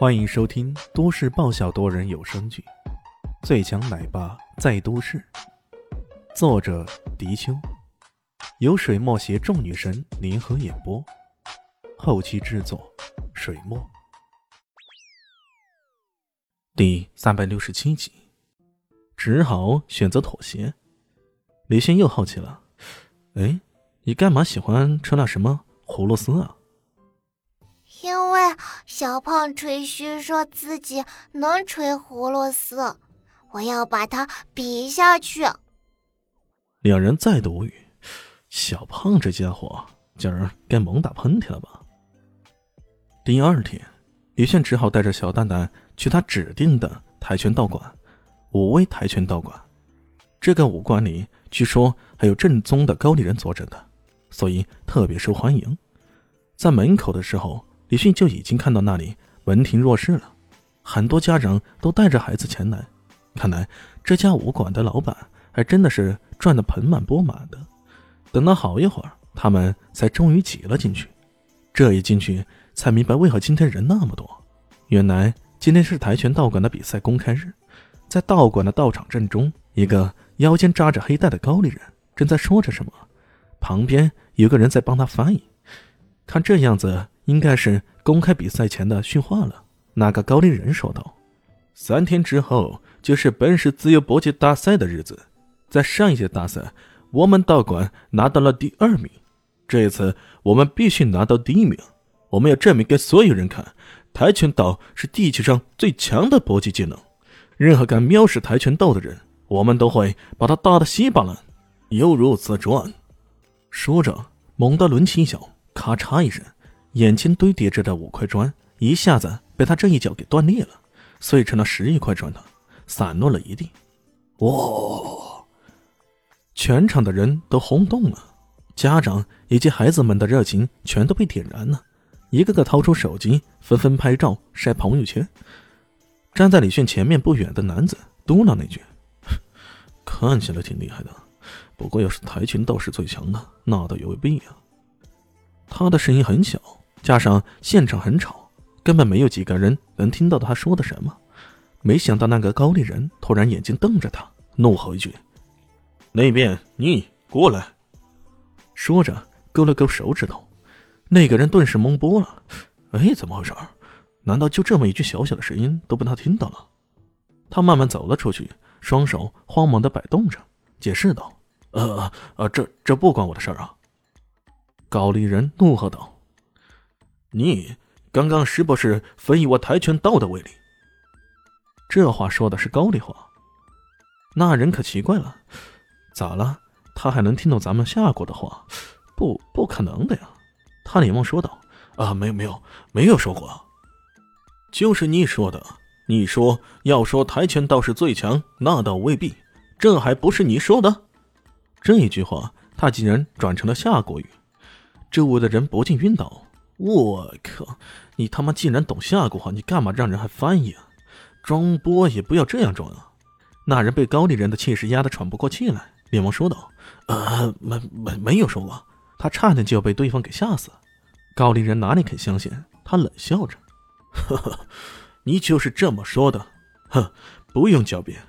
欢迎收听都市爆笑多人有声剧《最强奶爸在都市》，作者：迪秋，由水墨携众女神联合演播，后期制作：水墨。第三百六十七集，只好选择妥协。李轩又好奇了：“哎，你干嘛喜欢吃那什么葫芦丝啊？”因为小胖吹嘘说自己能吹葫芦丝，我要把他比下去。两人再度无语。小胖这家伙今儿该猛打喷嚏了吧？第二天，李炫只好带着小蛋蛋去他指定的跆拳道馆——武威跆拳道馆。这个武馆里据说还有正宗的高丽人坐镇的，所以特别受欢迎。在门口的时候。李迅就已经看到那里门庭若市了，很多家长都带着孩子前来。看来这家武馆的老板还真的是赚得盆满钵满的。等了好一会儿，他们才终于挤了进去。这一进去，才明白为何今天人那么多。原来今天是跆拳道馆的比赛公开日，在道馆的道场正中，一个腰间扎着黑带的高丽人正在说着什么，旁边有个人在帮他翻译。看这样子。应该是公开比赛前的训话了。那个高丽人说道：“三天之后就是本市自由搏击大赛的日子。在上一届大赛，我们道馆拿到了第二名。这一次，我们必须拿到第一名。我们要证明给所有人看，跆拳道是地球上最强的搏击技能。任何敢藐视跆拳道的人，我们都会把他打得稀巴烂。犹如此传。”说着，猛地抡起一脚，咔嚓一声。眼前堆叠着的五块砖一下子被他这一脚给断裂了，碎成了十余块砖头，散落了一地。哇！全场的人都轰动了，家长以及孩子们的热情全都被点燃了，一个个掏出手机，纷纷拍照晒朋友圈。站在李炫前面不远的男子嘟囔那句：“看起来挺厉害的，不过要是跆拳道是最强的，那倒也未必啊。”他的声音很小。加上现场很吵，根本没有几个人能听到他说的什么。没想到那个高丽人突然眼睛瞪着他，怒吼一句：“那边你过来！”说着勾了勾手指头。那个人顿时懵波了：“哎，怎么回事？难道就这么一句小小的声音都被他听到了？”他慢慢走了出去，双手慌忙的摆动着，解释道：“呃呃，这这不关我的事儿啊！”高丽人怒喝道。你刚刚是不是非议我跆拳道的威力？这话说的是高丽话，那人可奇怪了，咋了？他还能听懂咱们夏国的话？不，不可能的呀！他连忙说道：“啊，没有，没有，没有说过，就是你说的。你说要说跆拳道是最强，那倒未必，这还不是你说的？”这一句话，他竟然转成了夏国语，周围的人不禁晕倒。我靠！你他妈竟然懂下国话，你干嘛让人还翻译啊？装波也不要这样装啊！那人被高丽人的气势压得喘不过气来，连忙说道：“呃，没没没有说过。”他差点就要被对方给吓死。高丽人哪里肯相信？他冷笑着：“呵呵，你就是这么说的？哼，不用狡辩。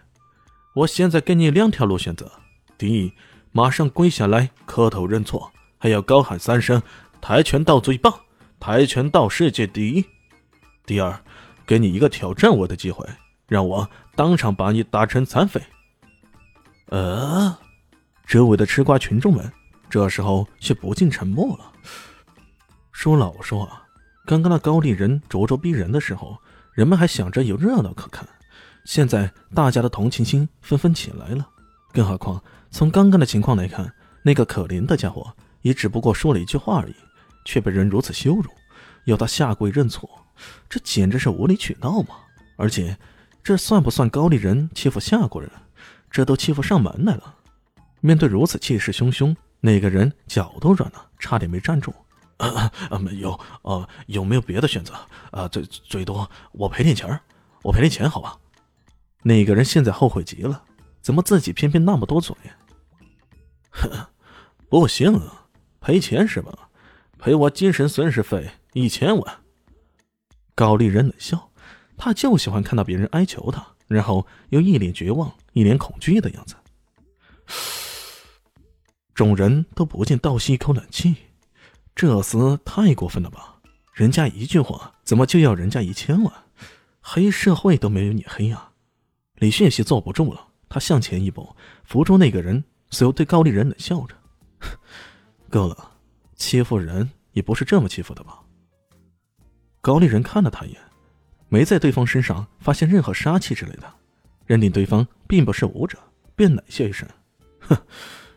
我现在给你两条路选择：第一，马上跪下来磕头认错，还要高喊三声‘跆拳道最棒’。”跆拳道世界第一。第二，给你一个挑战我的机会，让我当场把你打成残废。呃，周围的吃瓜群众们这时候却不禁沉默了。说老实话，刚刚那高丽人咄咄逼人的时候，人们还想着有热闹可看，现在大家的同情心纷纷起来了。更何况从刚刚的情况来看，那个可怜的家伙也只不过说了一句话而已。却被人如此羞辱，要他下跪认错，这简直是无理取闹嘛！而且，这算不算高丽人欺负夏国人？这都欺负上门来了。面对如此气势汹汹，那个人脚都软了，差点没站住。啊啊，没有啊，有没有别的选择？啊，最最多我赔点钱我赔点钱好吧？那个人现在后悔极了，怎么自己偏偏那么多嘴？哼，不行，赔钱是吧？赔我精神损失费一千万。高丽人冷笑，他就喜欢看到别人哀求他，然后又一脸绝望、一脸恐惧的样子。众人都不禁倒吸一口冷气，这厮太过分了吧！人家一句话，怎么就要人家一千万？黑社会都没有你黑啊！李炫熙坐不住了，他向前一步，扶住那个人，随后对高丽人冷笑着：“ 够了，欺负人也不是这么欺负的吧？”高丽人看了他一眼。没在对方身上发现任何杀气之类的，认定对方并不是武者，便冷笑一声：“哼，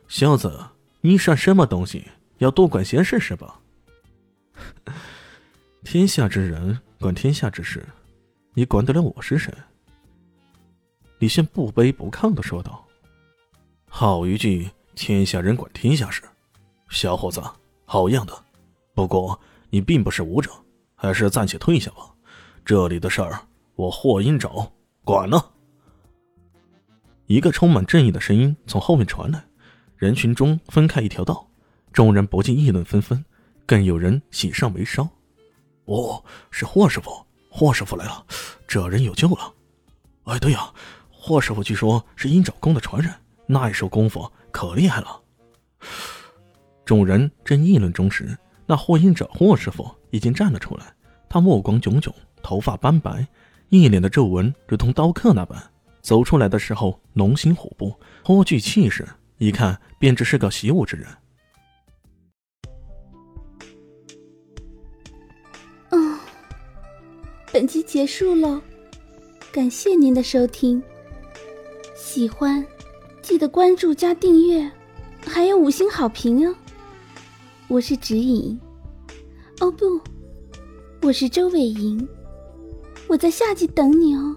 小子，你算什么东西？要多管闲事是吧？天下之人管天下之事，你管得了我是谁？”李现不卑不亢的说道：“好一句天下人管天下事，小伙子，好样的！不过你并不是武者，还是暂且退下吧。”这里的事儿，我霍英找管了。一个充满正义的声音从后面传来，人群中分开一条道，众人不禁议论纷纷，更有人喜上眉梢。哦，是霍师傅，霍师傅来了，这人有救了。哎，对呀，霍师傅据说是鹰爪功的传人，那一手功夫可厉害了。众人正议论中时，那霍英者霍师傅已经站了出来，他目光炯炯。头发斑白，一脸的皱纹，如同刀刻那般。走出来的时候，龙行虎步，颇具气势，一看便知是个习武之人。嗯，本集结束了，感谢您的收听。喜欢，记得关注加订阅，还有五星好评哦。我是指引，哦不，我是周伟莹。我在下季等你哦。